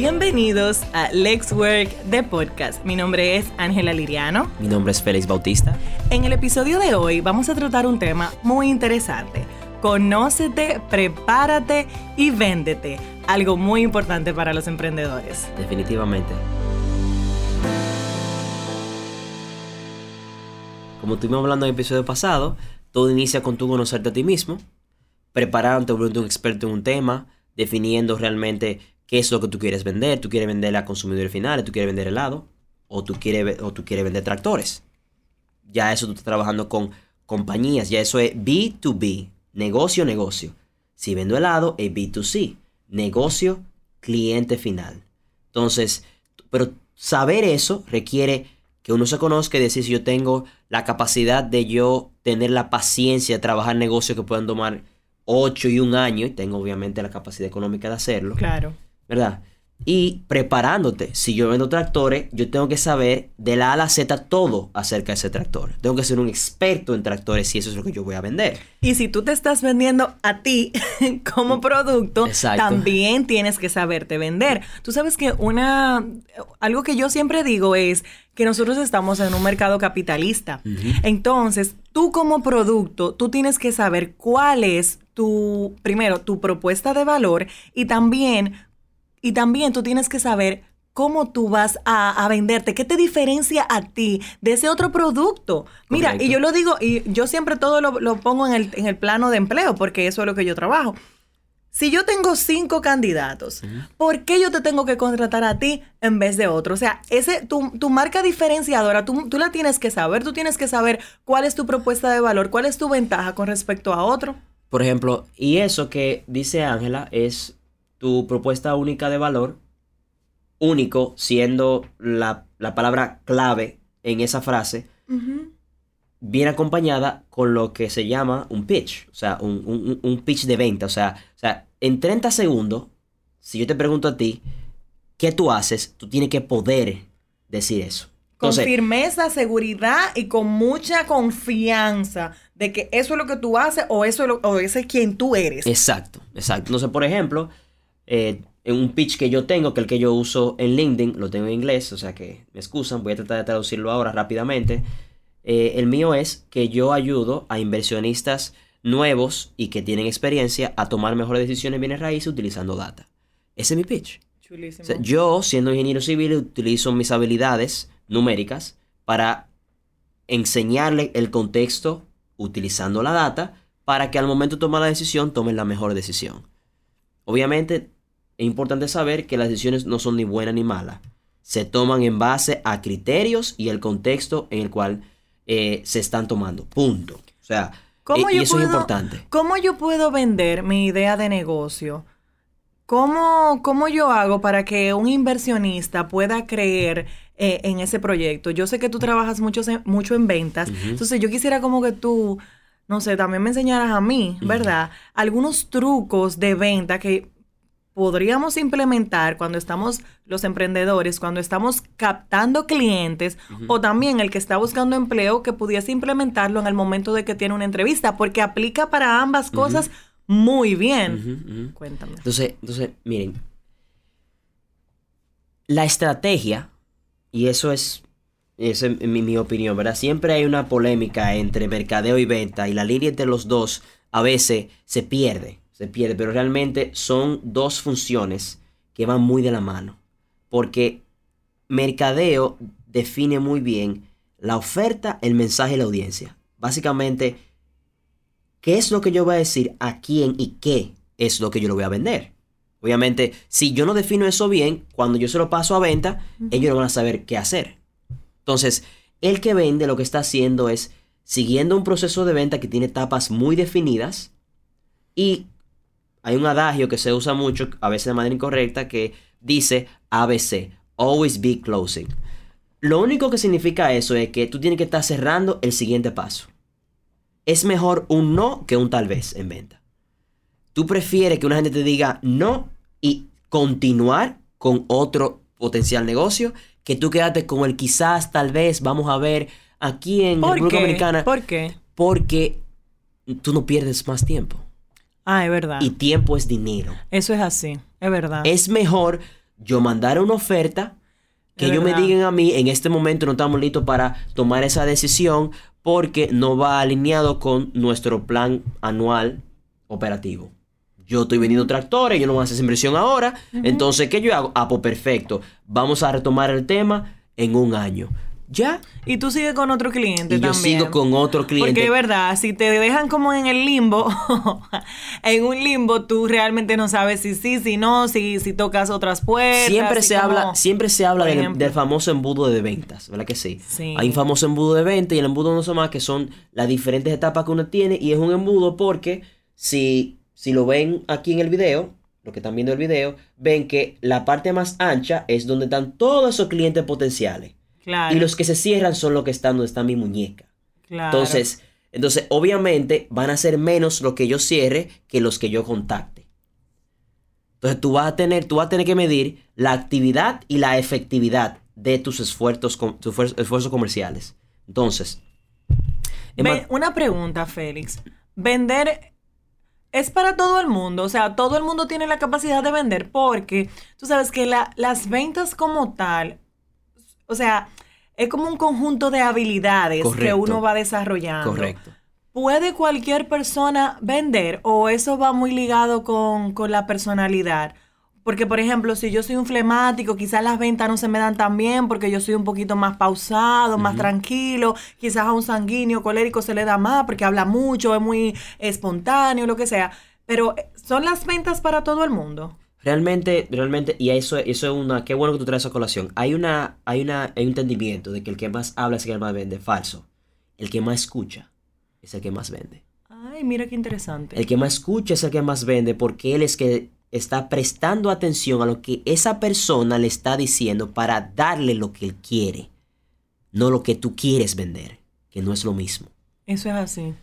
Bienvenidos a Lex Work de Podcast. Mi nombre es Ángela Liriano. Mi nombre es Félix Bautista. En el episodio de hoy vamos a tratar un tema muy interesante. Conócete, prepárate y véndete. Algo muy importante para los emprendedores. Definitivamente. Como estuvimos hablando en el episodio pasado, todo inicia con tu conocerte a ti mismo, preparándote, volviendo un experto en un tema, definiendo realmente qué es lo que tú quieres vender. Tú quieres vender a consumidores finales, tú quieres vender helado, o tú quieres, o tú quieres vender tractores. Ya eso tú estás trabajando con compañías, ya eso es B2B, negocio, negocio. Si vendo helado, es B2C, negocio, cliente final. Entonces, pero saber eso requiere que uno se conozca y decir si yo tengo la capacidad de yo tener la paciencia de trabajar negocios que puedan tomar 8 y un año, y tengo obviamente la capacidad económica de hacerlo. Claro. ¿Verdad? Y preparándote, si yo vendo tractores, yo tengo que saber de la A a la Z todo acerca de ese tractor. Tengo que ser un experto en tractores si eso es lo que yo voy a vender. Y si tú te estás vendiendo a ti como producto, Exacto. también tienes que saberte vender. Tú sabes que una algo que yo siempre digo es que nosotros estamos en un mercado capitalista. Entonces, tú como producto, tú tienes que saber cuál es tu primero tu propuesta de valor y también y también tú tienes que saber cómo tú vas a, a venderte, qué te diferencia a ti de ese otro producto. Mira, Correcto. y yo lo digo, y yo siempre todo lo, lo pongo en el, en el plano de empleo, porque eso es lo que yo trabajo. Si yo tengo cinco candidatos, ¿por qué yo te tengo que contratar a ti en vez de otro? O sea, ese, tu, tu marca diferenciadora, tú, tú la tienes que saber, tú tienes que saber cuál es tu propuesta de valor, cuál es tu ventaja con respecto a otro. Por ejemplo, y eso que dice Ángela es tu propuesta única de valor, único siendo la, la palabra clave en esa frase, viene acompañada con lo que se llama un pitch, o sea, un, un- un pitch de venta. O sea, o sea, en 30 segundos, si yo te pregunto a ti, ¿qué tú haces? Tú tienes que poder decir eso. Con firmeza, seguridad y con mucha confianza de que eso es lo que tú haces o eso es lo- o ese es quien tú eres. Exacto, exacto. Entonces, por ejemplo, eh, en un pitch que yo tengo, que el que yo uso en LinkedIn, lo tengo en inglés, o sea que me excusan, voy a tratar de traducirlo ahora rápidamente. Eh, el mío es que yo ayudo a inversionistas nuevos y que tienen experiencia a tomar mejores decisiones en bienes raíces utilizando data. Ese es mi pitch. Chulísimo. O sea, yo, siendo ingeniero civil, utilizo mis habilidades numéricas para enseñarle el contexto utilizando la data para que al momento de tomar la decisión tomen la mejor decisión. Obviamente, es importante saber que las decisiones no son ni buenas ni malas. Se toman en base a criterios y el contexto en el cual eh, se están tomando. Punto. O sea, ¿Cómo eh, y yo eso puedo, es importante. ¿Cómo yo puedo vender mi idea de negocio? ¿Cómo, cómo yo hago para que un inversionista pueda creer eh, en ese proyecto? Yo sé que tú trabajas mucho, mucho en ventas, entonces yo quisiera como que tú, no sé, también me enseñaras a mí, ¿verdad? Algunos trucos de venta que podríamos implementar cuando estamos los emprendedores, cuando estamos captando clientes o también el que está buscando empleo que pudiese implementarlo en el momento de que tiene una entrevista, porque aplica para ambas cosas muy bien. Cuéntame. Entonces, entonces, miren, la estrategia, y eso es, es mi, mi opinión, ¿verdad? Siempre hay una polémica entre mercadeo y venta, y la línea entre los dos a veces se pierde, se pierde, pero realmente son dos funciones que van muy de la mano, porque mercadeo define muy bien la oferta, el mensaje y la audiencia. Básicamente, qué es lo que yo voy a decir a quién y qué es lo que yo le voy a vender. Obviamente, si yo no defino eso bien, cuando yo se lo paso a venta, ellos no van a saber qué hacer. Entonces, el que vende lo que está haciendo es siguiendo un proceso de venta que tiene etapas muy definidas y hay un adagio que se usa mucho, a veces de manera incorrecta, que dice ABC, always be closing. Lo único que significa eso es que tú tienes que estar cerrando el siguiente paso. Es mejor un no que un tal vez en venta. Tú prefieres que una gente te diga no y continuar con otro potencial negocio que tú quedarte con el quizás, tal vez, vamos a ver aquí en ¿Por República? Dominicana. ¿Por qué? Porque tú no pierdes más tiempo. Ah, es verdad. Y tiempo es dinero. Eso es así, es verdad. Es mejor yo mandar una oferta, que Es ellos me digan a mí, en este momento no estamos listos para tomar esa decisión porque no va alineado con nuestro plan anual operativo. Yo estoy vendiendo tractores, yo no voy a hacer esa inversión ahora. Entonces, ¿qué yo hago? Ah, pues perfecto. Vamos a retomar el tema en un año. ¿Ya? Y tú sigues con otro cliente Y yo también. sigo con otro cliente. Porque es verdad, si te dejan como en el limbo, en un limbo tú realmente no sabes si sí, si no, si, si tocas otras puertas. Siempre si se, como- habla, siempre se habla del, del famoso embudo de ventas, ¿verdad que sí? Sí. Hay un famoso embudo de venta y el embudo no son más que son las diferentes etapas que uno tiene y es un embudo porque si, si lo ven aquí en el video, lo que están viendo el video, ven que la parte más ancha es donde están todos esos clientes potenciales Claro. y los que se cierran son los que están donde está mi muñeca. claro. Entonces, entonces, obviamente van a ser menos los que yo cierre que los que yo contacte. Entonces, tú vas a tener, tú vas a tener que medir la actividad y la efectividad de tus esfuerzos, tus esfuer- esfuerzos comerciales. Entonces, una pregunta, Félix. Vender es para todo el mundo, o sea, todo el mundo tiene la capacidad de vender porque tú sabes que la- las ventas como tal, o sea, es como un conjunto de habilidades que uno va desarrollando. correcto. ¿Puede cualquier persona vender o eso va muy ligado con, con la personalidad? Porque, por ejemplo, si yo soy un flemático, quizás las ventas no se me dan tan bien porque yo soy un poquito más pausado, más tranquilo. Quizás a un sanguíneo colérico se le da más porque habla mucho, es muy espontáneo, lo que sea. Pero, ¿son las ventas para todo el mundo? Realmente, realmente, y eso, eso es una, qué bueno que tú traes esa colación. Hay una, hay una, hay un entendimiento de que el que más habla es el que más vende. Falso. El que más escucha es el que más vende. Ay, mira qué interesante. El que más escucha es el que más vende porque él es que está prestando atención a lo que esa persona le está diciendo para darle lo que él quiere, no lo que tú quieres vender, que no es lo mismo. Eso es así.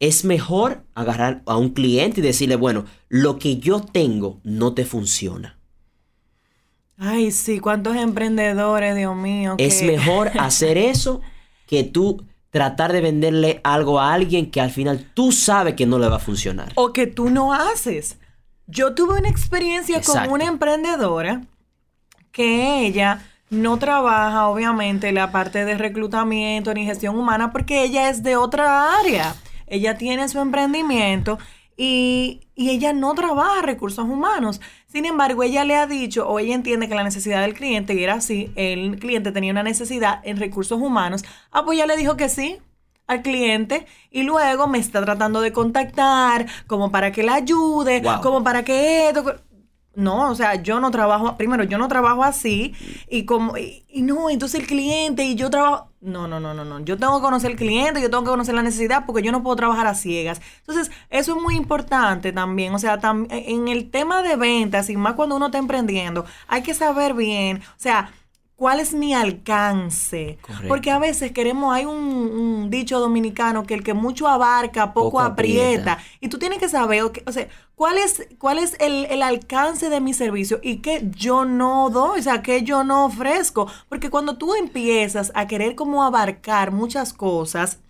Es mejor agarrar a un cliente y decirle, bueno, lo que yo tengo no te funciona. Ay, sí, cuántos emprendedores, Dios mío. Es que- mejor hacer eso que tú tratar de venderle algo a alguien que al final tú sabes que no le va a funcionar. o que tú no haces. Yo tuve una experiencia Exacto. con una emprendedora que ella no trabaja, obviamente, la parte de reclutamiento ni gestión humana porque ella es de otra área. Ella tiene su emprendimiento y, y ella no trabaja recursos humanos. Sin embargo, ella le ha dicho o ella entiende que la necesidad del cliente, y era así, el cliente tenía una necesidad en recursos humanos, ah, pues ella le dijo que sí al cliente y luego me está tratando de contactar como para que la ayude, Wow. como para que esto... No, o sea, yo no trabajo, primero, yo no trabajo así y como, y, y no, entonces el cliente y yo trabajo, no, no, no, no, no, yo tengo que conocer el cliente, yo tengo que conocer la necesidad porque yo no puedo trabajar a ciegas. Entonces, eso es muy importante también, o sea, tam- en el tema de ventas y más cuando uno está emprendiendo, hay que saber bien, o sea, cuál es mi alcance. Correcto. Porque a veces queremos, hay un, un dicho dominicano que el que mucho abarca, poco, Poco aprieta. aprieta. Y tú tienes que saber, ok, o sea, cuál es, el, el alcance de mi servicio y qué yo no doy, o sea, qué yo no ofrezco. Porque cuando tú empiezas a querer como abarcar muchas cosas,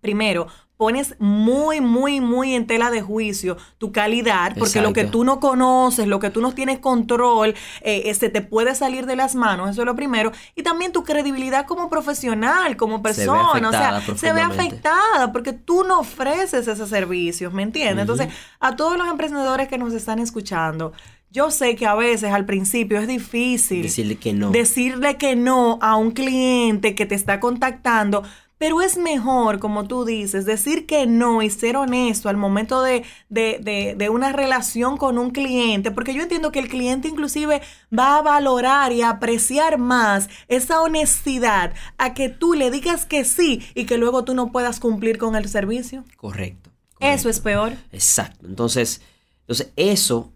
primero, pones muy, muy, muy en tela de juicio tu calidad, porque lo que tú no conoces, lo que tú no tienes control, eh, este te puede salir de las manos, eso es lo primero. Y también tu credibilidad como profesional, como Se ve persona, o afectada sea, se ve afectada porque tú no ofreces esos servicios, ¿me entiendes? Entonces, a todos los emprendedores que nos están escuchando, yo sé que a veces al principio es difícil Decirle que no. decirle que no a un cliente que te está contactando, pero es mejor, como tú dices, decir que no y ser honesto al momento de, de, de, de una relación con un cliente, porque yo entiendo que el cliente inclusive va a valorar y a apreciar más esa honestidad a que tú le digas que sí y que luego tú no puedas cumplir con el servicio. Correcto. Eso es peor. Exacto. Entonces, entonces eso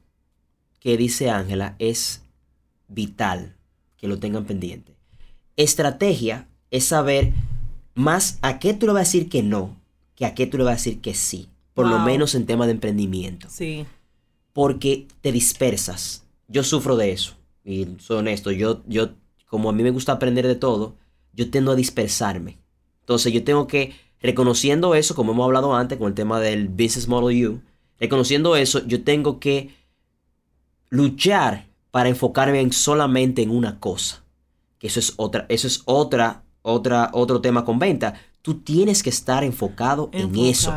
que dice Ángela es vital que lo tengan pendiente. Estrategia es saber más a qué tú le vas a decir que no que a qué tú le vas a decir que sí. Por lo menos en tema de emprendimiento. Sí. Porque te dispersas. Yo sufro de eso. Y soy honesto. Yo, yo, como a mí me gusta aprender de todo, yo tendo a dispersarme. Entonces yo tengo que, reconociendo eso, como hemos hablado antes con el tema del Business Model U, reconociendo eso, yo tengo que luchar para enfocarme en solamente en una cosa. Que eso es otra, eso es otra, otra, otro tema con venta. Tú tienes que estar enfocado en eso.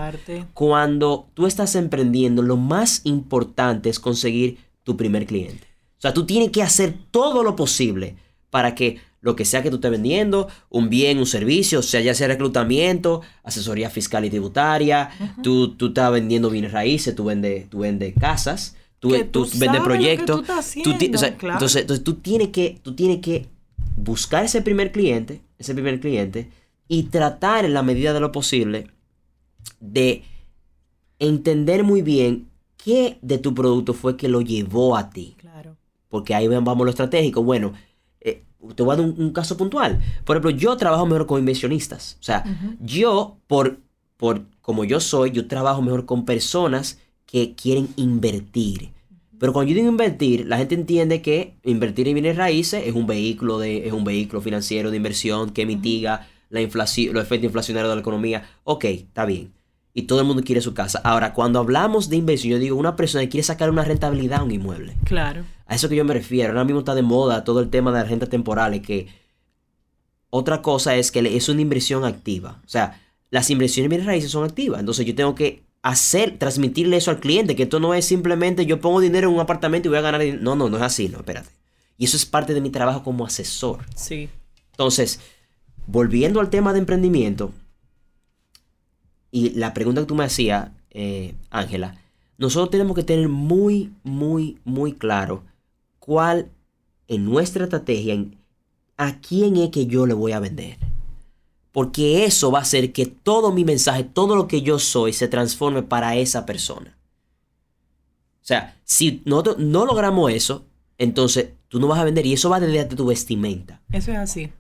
Cuando tú estás emprendiendo, lo más importante es conseguir tu primer cliente. O sea, tú tienes que hacer todo lo posible para que lo que sea que tú estés vendiendo, un bien, un servicio, o sea, ya sea reclutamiento, asesoría fiscal y tributaria, tú, tú estás vendiendo bienes raíces, tú vendes, tú casas, tú, Que tú tú vendes proyectos. tú estás tú ti- o sea, haciendo, claro. entonces, entonces tú tienes que, tú tienes que buscar ese primer cliente, ese primer cliente, y tratar en la medida de lo posible de entender muy bien qué de tu producto fue que lo llevó a ti. Claro. Porque ahí vamos lo estratégico. Bueno, eh, te voy a dar un, un caso puntual. Por ejemplo, yo trabajo mejor con inversionistas. O sea, yo, por, por como yo soy, yo trabajo mejor con personas que quieren invertir. Pero cuando yo digo invertir, la gente entiende que invertir en bienes raíces es un vehículo de, es un vehículo financiero de inversión que mitiga la inflación, los efectos inflacionarios de la economía. Ok, está bien. Y todo el mundo quiere su casa. Ahora, cuando hablamos de inversión, yo digo una persona que quiere sacar una rentabilidad a un inmueble. Claro. A eso que yo me refiero. Ahora mismo está de moda todo el tema de las rentas temporales, que otra cosa es que es una inversión activa. O sea, las inversiones en bienes raíces son activas. Entonces yo tengo que hacer, transmitirle eso al cliente, que esto no es simplemente yo pongo dinero en un apartamento y voy a ganar dinero. No, no, no es así, no, espérate. Y eso es parte de mi trabajo como asesor. Sí. Entonces, volviendo al tema de emprendimiento, y la pregunta que tú me hacías, eh, Ángela, nosotros tenemos que tener muy, muy, muy claro cuál en nuestra estrategia, en a quién es que yo le voy a vender. Porque eso va a hacer que todo mi mensaje, todo lo que yo soy, se transforme para esa persona. O sea, si nosotros no logramos eso, entonces tú no vas a vender y eso va desde tu vestimenta Eso es así.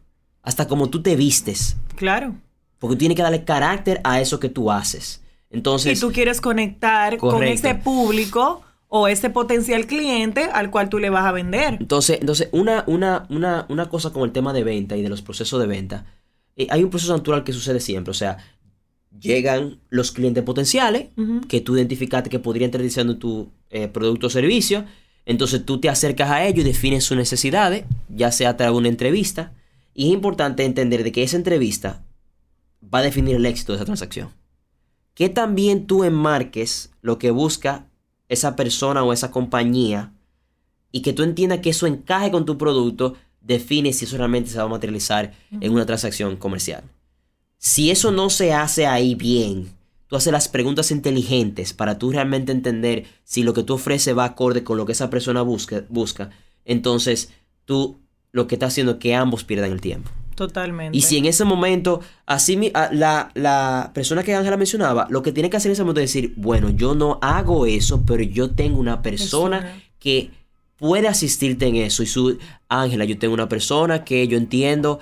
hasta como tú te vistes. Claro. Porque tú tienes que darle carácter a eso que tú haces. Entonces, y tú quieres conectar con ese público o ese potencial cliente al cual tú le vas a vender. entonces, entonces una, una, una, una cosa con el tema de venta y de los procesos de venta, eh, hay un proceso natural que sucede siempre. O sea, llegan los clientes potenciales que tú identificaste que podrían estar utilizando tu eh, producto o servicio. Entonces tú te acercas a ellos y defines sus necesidades, ya sea a través de una entrevista. Y es importante entender de que esa entrevista va a definir el éxito de esa transacción. Que también tú enmarques lo que busca esa persona o esa compañía y que tú entiendas que eso encaje con tu producto, define si eso realmente se va a materializar en una transacción comercial. Si eso no se hace ahí bien, tú haces las preguntas inteligentes para tú realmente entender si lo que tú ofreces va acorde con lo que esa persona busca, busca entonces tú lo que estás haciendo es que ambos pierdan el tiempo. Totalmente. Y si en ese momento, así la, la persona que Ángela mencionaba, lo que tiene que hacer en ese momento es decir, bueno, yo no hago eso, pero yo tengo una persona Persona. que puede asistirte en eso. Y su, Ángela, yo tengo una persona que yo entiendo,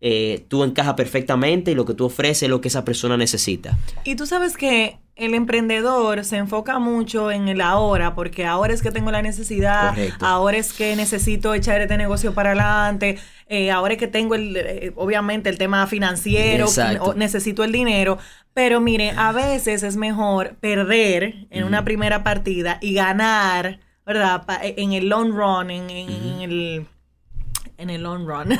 eh, tú encajas perfectamente y lo que tú ofreces es lo que esa persona necesita. Y tú sabes que el emprendedor se enfoca mucho en el ahora, porque ahora es que tengo la necesidad, Correcto. ahora es que necesito echar este negocio para adelante, eh, ahora es que tengo el, eh, obviamente el tema financiero, o necesito el dinero, pero mire, a veces es mejor perder en una primera partida y ganar, ¿verdad? Pa- en el long run, en, en- en el en el long run.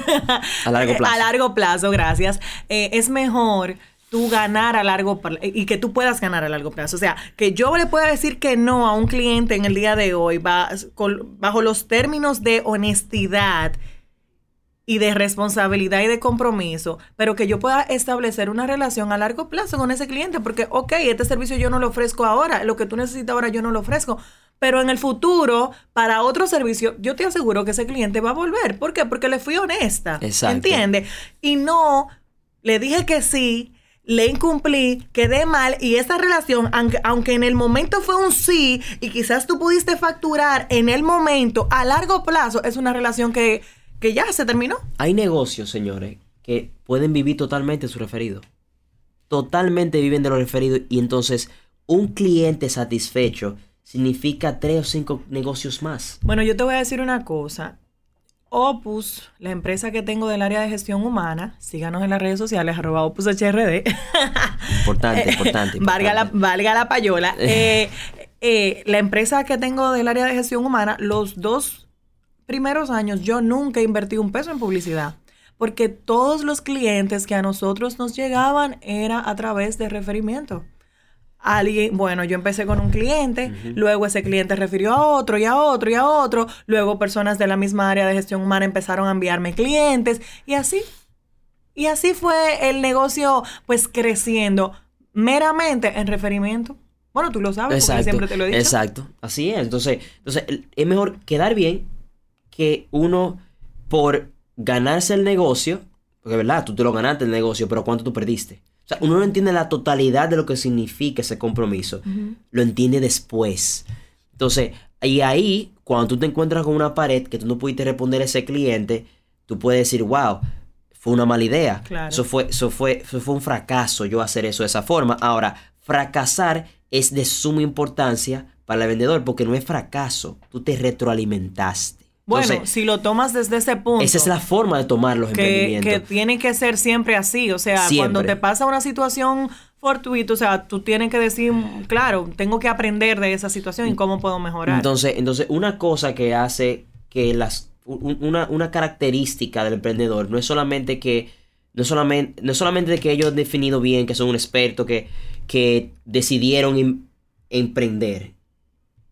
A largo plazo. A largo plazo, gracias. Eh, es mejor tú ganar a largo plazo y que tú puedas ganar a largo plazo. O sea, que yo le pueda decir que no a un cliente en el día de hoy va- con- bajo los términos de honestidad y de responsabilidad y de compromiso, pero que yo pueda establecer una relación a largo plazo con ese cliente, porque, ok, este servicio yo no lo ofrezco ahora, lo que tú necesitas ahora yo no lo ofrezco, pero en el futuro, para otro servicio, yo te aseguro que ese cliente va a volver. ¿Por qué? Porque le fui honesta. Exacto. ¿Entiendes? Y no, le dije que sí, le incumplí, quedé mal y esa relación, aunque, aunque en el momento fue un sí y quizás tú pudiste facturar en el momento, a largo plazo es una relación que, que ya se terminó. Hay negocios, señores, que pueden vivir totalmente de su referido. Totalmente viven de los referidos y entonces un cliente satisfecho significa tres o cinco negocios más. Bueno, yo te voy a decir una cosa. Opus, la empresa que tengo del área de gestión humana, síganos en las redes sociales, arroba Opus HRD. Importante, importante. valga, la, valga la payola. Eh, eh, la empresa que tengo del área de gestión humana, los dos primeros años yo nunca invertí un peso en publicidad. Porque todos los clientes que a nosotros nos llegaban era a través de referimiento. Alguien, bueno, yo empecé con un cliente, luego ese cliente refirió a otro y a otro y a otro, luego personas de la misma área de gestión humana empezaron a enviarme clientes y así. Y así fue el negocio pues creciendo meramente en referimiento. Bueno, tú lo sabes, porque siempre te lo he dicho. Exacto, así es. Entonces, entonces, es mejor quedar bien que uno por ganarse el negocio, porque verdad, tú te lo ganaste el negocio, pero ¿cuánto tú perdiste? O sea, uno no entiende la totalidad de lo que significa ese compromiso. Lo entiende después. Entonces, y ahí, cuando tú te encuentras con una pared que tú no pudiste responder a ese cliente, tú puedes decir, wow, fue una mala idea. Eso, fue, eso, fue, eso fue un fracaso yo hacer eso de esa forma. Ahora, fracasar es de suma importancia para el vendedor porque no es fracaso, tú te retroalimentaste. Bueno, si lo tomas desde ese punto. Esa es la forma de tomar los que, emprendimientos. Que tiene que ser siempre así. O sea, cuando te pasa una situación fortuita, o sea, tú tienes que decir, claro, tengo que aprender de esa situación y cómo puedo mejorar. Entonces, entonces una cosa que hace que las. Una, una característica del emprendedor no es solamente que. No solamente, no solamente que ellos han definido bien que son un experto, que, que decidieron em, emprender.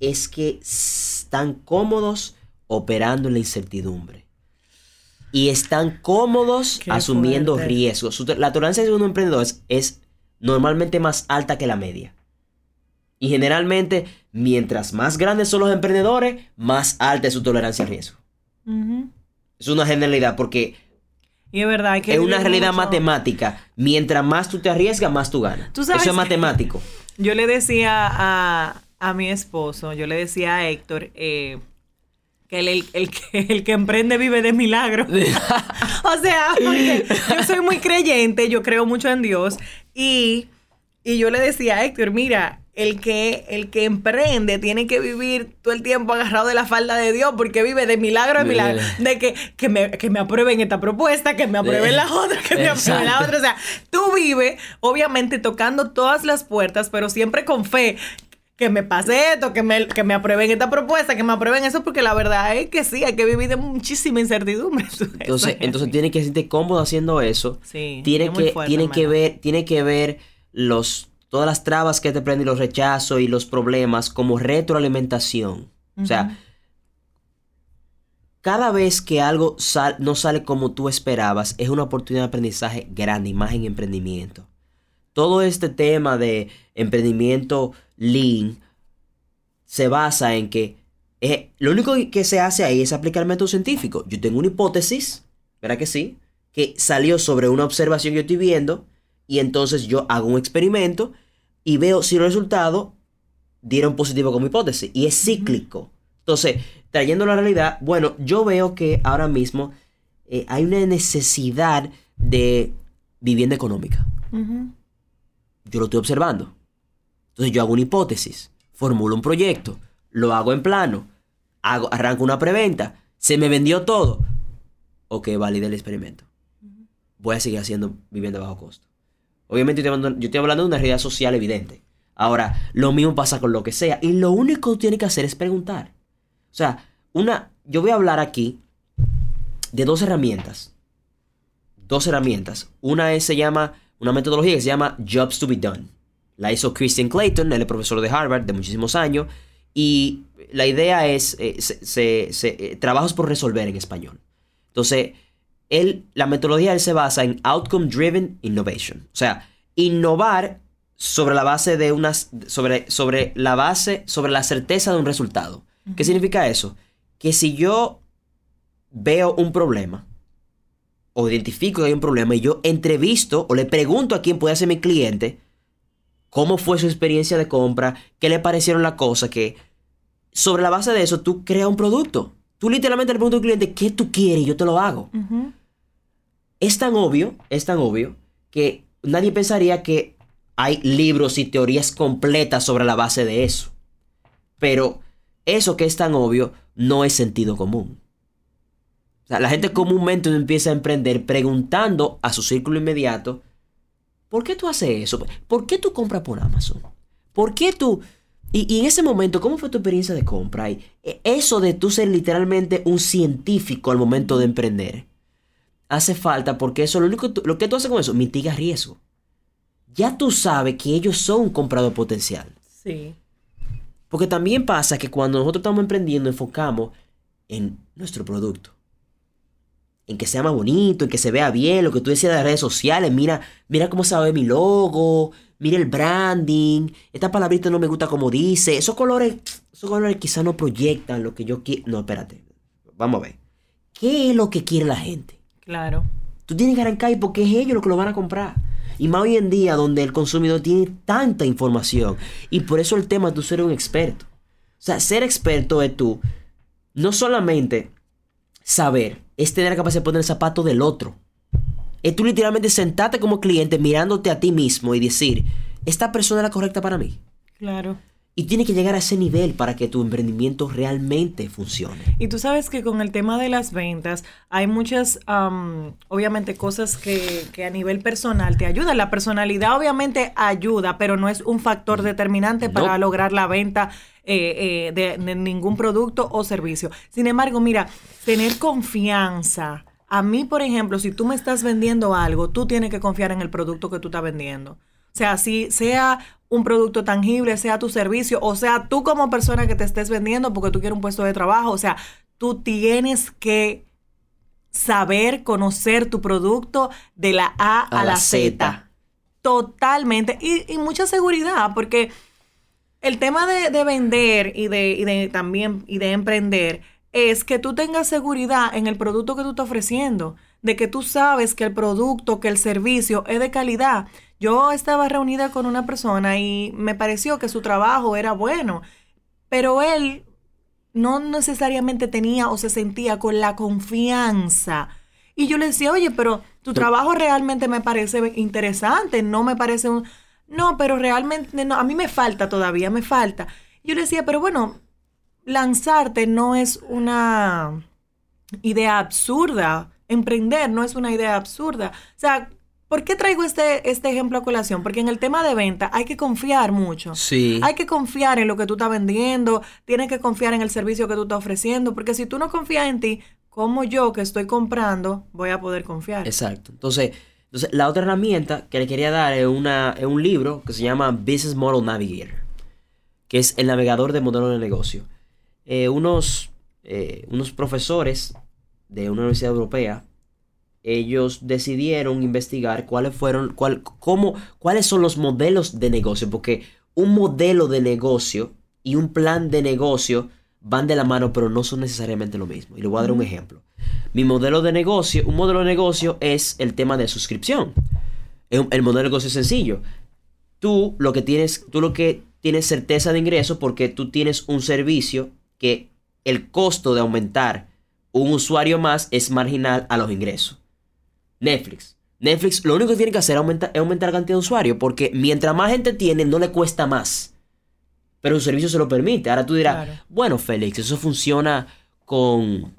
Es que están cómodos operando en la incertidumbre. Y están cómodos asumiendo riesgos. La tolerancia de un emprendedor es, normalmente más alta que la media. Y generalmente, mientras más grandes son los emprendedores, más alta es su tolerancia al riesgo. Es una generalidad porque y es verdad que es una realidad matemática. Mientras más tú te arriesgas, más tú ganas. Eso es matemático. Yo le decía a, a, mi esposo, yo le decía a Héctor, eh, que el, que, el que emprende vive de milagro. o sea, yo soy muy creyente, yo creo mucho en Dios. Y, y yo le decía a Héctor, mira, el que, el que emprende tiene que vivir todo el tiempo agarrado de la falda de Dios porque vive de milagro en milagro. De que, que, me, que me aprueben esta propuesta, que me aprueben la otra, que me aprueben la otra. O sea, tú vives, obviamente, tocando todas las puertas, pero siempre con fe que me pase esto, que me, que me aprueben esta propuesta, que me aprueben eso, porque la verdad es que sí, hay que vivir de muchísima incertidumbre. Entonces, entonces tiene que sentirte cómodo haciendo eso. Sí. Tiene que, tiene que ver, tiene que ver los todas las trabas que te prenden, los rechazos y los problemas como retroalimentación. O sea, cada vez que algo no sale como tú esperabas, es una oportunidad de aprendizaje grande, y más en emprendimiento. Todo este tema de emprendimiento lean se basa en que eh, lo único que se hace ahí es aplicar el método científico. Yo tengo una hipótesis, ¿verdad que sí? Que salió sobre una observación que yo estoy viendo y entonces yo hago un experimento y veo si los resultados dieron positivo con mi hipótesis. Y es cíclico. Entonces, trayendo la realidad, bueno, yo veo que ahora mismo eh, hay una necesidad de vivienda económica. Yo lo estoy observando. Entonces yo hago una hipótesis, formulo un proyecto, lo hago en plano, hago, arranco una preventa, se me vendió todo. Ok, valide el experimento. Voy a seguir haciendo vivienda bajo costo. Obviamente yo estoy, hablando, de una realidad social evidente. Ahora, lo mismo pasa con lo que sea. Y lo único que tiene que hacer es preguntar. O sea, una, yo voy a hablar aquí de dos herramientas. Dos herramientas. Una es, se llama, una metodología que se llama Jobs to be Done. La hizo Christian Clayton, él es profesor de Harvard de muchísimos años. Y la idea es eh, eh, trabajos por resolver en español. Entonces, la metodología él se basa en Outcome Driven Innovation. O sea, innovar sobre la base de unas. sobre, sobre la base, sobre la certeza de un resultado. ¿Qué significa eso? Que si yo veo un problema, o identifico que hay un problema, y yo entrevisto o le pregunto a quien puede ser mi cliente, cómo fue su experiencia de compra, qué le parecieron las cosas, que sobre la base de eso tú creas un producto. Tú literalmente le preguntas al cliente, ¿qué tú quieres? Y yo te lo hago. Es tan obvio, es tan obvio, que nadie pensaría que hay libros y teorías completas sobre la base de eso. Pero eso que es tan obvio no es sentido común. Sea, la gente comúnmente empieza a emprender preguntando a su círculo inmediato, ¿por qué tú haces eso? ¿Por qué tú compras por Amazon? ¿Por qué tú Y, y en ese momento, ¿cómo fue tu experiencia de compra? Y e- eso de tú ser literalmente un científico al momento de emprender, hace falta porque eso lo único tú- lo que tú haces con eso mitiga riesgo. Ya tú sabes que ellos son un comprador potencial. Sí. Porque también pasa que cuando nosotros estamos emprendiendo enfocamos en nuestro producto. En que sea más bonito, en que se vea bien, lo que tú decías de las redes sociales, mira, mira cómo se ve mi logo, mira el branding, esta palabrita no me gusta como dice, esos colores, esos colores quizás no proyectan lo que yo quiero. No, espérate, vamos a ver. ¿Qué es lo que quiere la gente? Claro. Tú tienes que arrancar ahí porque es ellos los que lo van a comprar. Y más hoy en día donde el consumidor tiene tanta información. Y por eso el tema de tú ser un experto. O sea, ser experto es tú no solamente saber, es tener capacidad de poner el zapato del otro. Es tú literalmente sentarte como cliente mirándote a ti mismo y decir, esta persona es la correcta para mí. Claro. Y tienes que llegar a ese nivel para que tu emprendimiento realmente funcione. Y tú sabes que con el tema de las ventas hay muchas, am, obviamente, cosas que, que a nivel personal te ayudan. La personalidad obviamente ayuda, pero no es un factor determinante No. para lograr la venta eh, eh, de, de ningún producto o servicio. Sin embargo, mira, tener confianza. A mí, por ejemplo, si tú me estás vendiendo algo, tú tienes que confiar en el producto que tú estás vendiendo. O sea, si sea un producto tangible, sea tu servicio, o sea, tú como persona que te estés vendiendo porque tú quieres un puesto de trabajo, o sea, tú tienes que saber, conocer tu producto de la A a, la Z. Totalmente. Y, y mucha seguridad, porque el tema de, de vender y de, y de también y de emprender es que tú tengas seguridad en el producto que tú estás ofreciendo, de que tú sabes que el producto, que el servicio es de calidad. Yo estaba reunida con una persona y me pareció que su trabajo era bueno, pero él no necesariamente tenía o se sentía con la confianza. Y yo le decía, oye, pero tu trabajo realmente me parece interesante, no me parece un... No, pero realmente no, a mí me falta todavía, me falta. Yo le decía, pero bueno, lanzarte no es una idea absurda, emprender no es una idea absurda. O sea, ¿por qué traigo este, este ejemplo a colación? Porque en el tema de venta hay que confiar mucho. Sí. Hay que confiar en lo que tú estás vendiendo, tienes que confiar en el servicio que tú estás ofreciendo, porque si tú no confías en ti, como yo que estoy comprando, voy a poder confiar. Exacto. Entonces, entonces, la otra herramienta que le quería dar es, una, es un libro que se llama Business Model Navigator, que es el navegador de modelo de negocio. Eh, unos, eh, unos profesores de una universidad europea, ellos decidieron investigar cuáles fueron, cuál, cómo, cuáles son los modelos de negocio, porque un modelo de negocio y un plan de negocio van de la mano, pero no son necesariamente lo mismo. Y le voy a dar un ejemplo. Mi modelo de negocio, un modelo de negocio es el tema de suscripción. El, el modelo de negocio es sencillo. Tú lo que tienes, tú lo que tienes certeza de ingreso porque tú tienes un servicio que el costo de aumentar un usuario más es marginal a los ingresos. Netflix. Netflix lo único que tiene que hacer es aumentar, es aumentar la cantidad de usuarios porque mientras más gente tiene no le cuesta más. Pero su servicio se lo permite. Ahora tú dirás, Claro. bueno Félix, eso funciona con,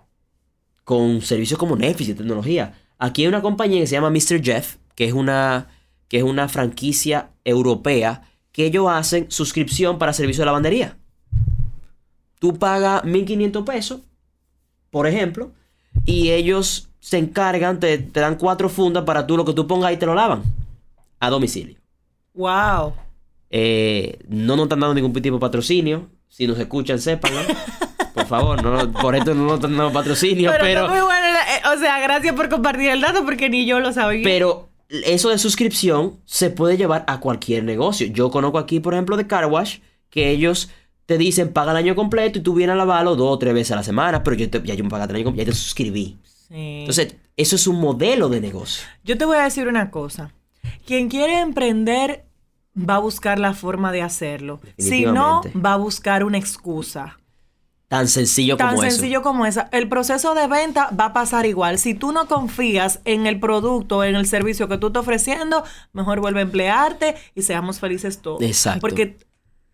con servicios como Netflix y tecnología. Aquí hay una compañía que se llama Mr. Jeff, que es una, que es una franquicia europea que ellos hacen suscripción para servicio de lavandería. Tú pagas 1.500 pesos, por ejemplo, y ellos se encargan, te, te dan cuatro fundas para tú lo que tú pongas ahí te lo lavan a domicilio. Wow. Eh, no nos están dando ningún tipo de patrocinio. Si nos escuchan, sépanlo. Por favor, no, por esto no nos están dando patrocinio, Pero, pero, está muy bueno, eh, o sea, gracias por compartir el dato porque ni yo lo sabía. pero eso de suscripción se puede llevar a cualquier negocio. Yo conozco aquí, por ejemplo, de Car Wash, que ellos te dicen paga el año completo y tú vienes a lavarlo dos o tres veces a la semana, pero yo te, ya yo me pagaste el año completo, ya te suscribí. Sí. Entonces, eso es un modelo de negocio. Yo te voy a decir una cosa. Quien quiere emprender va a buscar la forma de hacerlo. Si no, va a buscar una excusa. Tan sencillo Tan como eso. sencillo como esa. El proceso de venta va a pasar igual. Si tú no confías en el producto, en el servicio que tú estás ofreciendo, mejor vuelve a emplearte y seamos felices todos. Exacto. Porque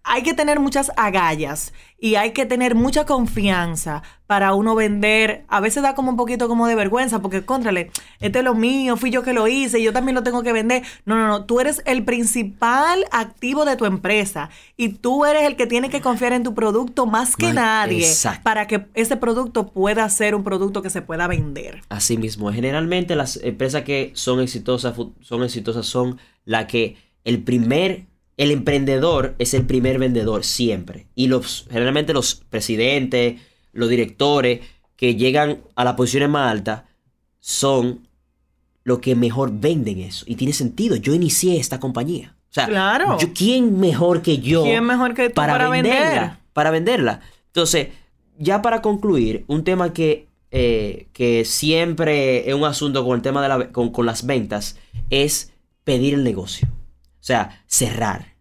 hay que tener muchas agallas y hay que tener mucha confianza para uno vender. A veces da como un poquito como de vergüenza porque, contrale, este es lo mío, fui yo que lo hice, yo también lo tengo que vender. No, no, no, tú eres el principal activo de tu empresa y tú eres el que tiene que confiar en tu producto más que nadie para que ese producto pueda ser un producto que se pueda vender. Así mismo, generalmente las empresas que son exitosas son exitosas son la que el primer el emprendedor es el primer vendedor siempre. Y los, generalmente los presidentes, los directores que llegan a las posiciones más altas son los que mejor venden eso. Y tiene sentido. Yo inicié esta compañía. O sea, claro. ¿quién mejor que yo ¿Quién mejor que para, venderla? Para venderla. Entonces, ya para concluir, un tema que, eh, que siempre es un asunto con el tema de la, con, con las ventas es pedir el negocio. O sea, cerrar.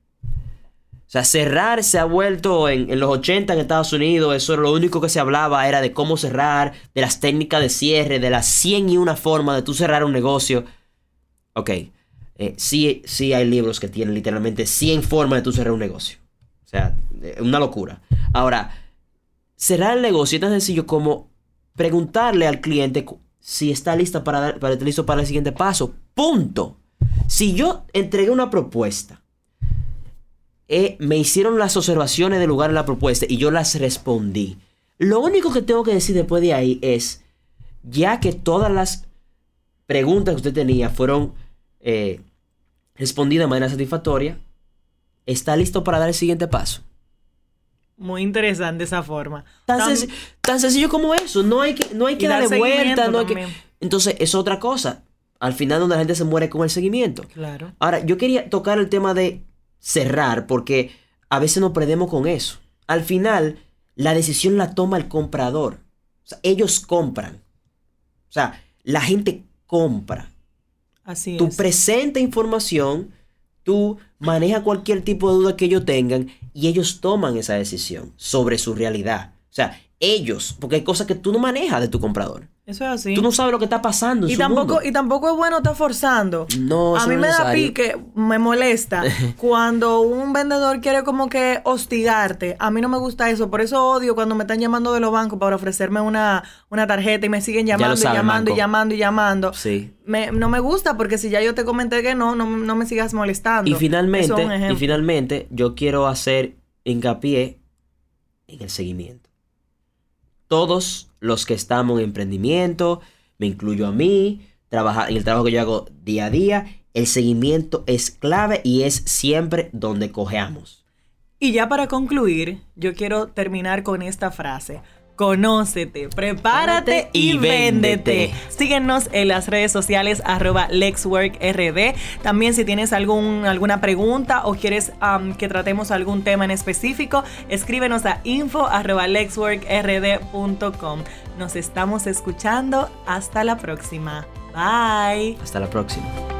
O sea, cerrar se ha vuelto en, los 80 en Estados Unidos, eso lo único que se hablaba era de cómo cerrar, de las técnicas de cierre, de las 100 y una formas de tú cerrar un negocio. Ok, eh, sí, sí hay libros que tienen literalmente 100 formas de tú cerrar un negocio. O sea, eh, una locura. Ahora, cerrar el negocio es tan sencillo como preguntarle al cliente si está lista para, para, listo para el siguiente paso. Punto. Si yo entregué una propuesta eh, me hicieron las observaciones del lugar en la propuesta y yo las respondí. Lo único que tengo que decir después de ahí es, ya que todas las preguntas que usted tenía fueron eh, respondidas de manera satisfactoria, está listo para dar el siguiente paso. Muy interesante esa forma. Tan, sencillo como eso. No hay que, no hay que darle vuelta. Entonces, es otra cosa. Al final, donde la gente se muere con el seguimiento. Claro. Ahora, yo quería tocar el tema de cerrar porque a veces nos perdemos con eso. Al final, la decisión la toma el comprador. O sea, ellos compran. O sea, la gente compra. Así tú presenta información, tú manejas cualquier tipo de duda que ellos tengan y ellos toman esa decisión sobre su realidad. O sea, ellos, porque hay cosas que tú no manejas de tu comprador. Eso es así. Tú no sabes lo que está pasando. y tampoco y tampoco es bueno estar forzando. No, a mí me da pique, me molesta cuando un vendedor quiere como que hostigarte. A mí no me gusta eso, por eso odio cuando me están llamando de los bancos para ofrecerme una, una tarjeta y me siguen llamando y llamando y llamando y llamando. Sí. no me gusta porque si ya yo te comenté que no, no, no me sigas molestando. Y finalmente, y finalmente yo quiero hacer hincapié en el seguimiento todos los que estamos en emprendimiento, me incluyo a mí, trabajar en el trabajo que yo hago día a día, el seguimiento es clave y es siempre donde cojeamos. Y ya para concluir, yo quiero terminar con esta frase. Conócete, prepárate y, véndete. Síguenos en las redes sociales arroba LexWorkRD. También si tienes algún, alguna pregunta o quieres que tratemos algún tema en específico, escríbenos a info arroba lexworkrd.com. Nos estamos escuchando. Hasta la próxima. Bye. Hasta la próxima.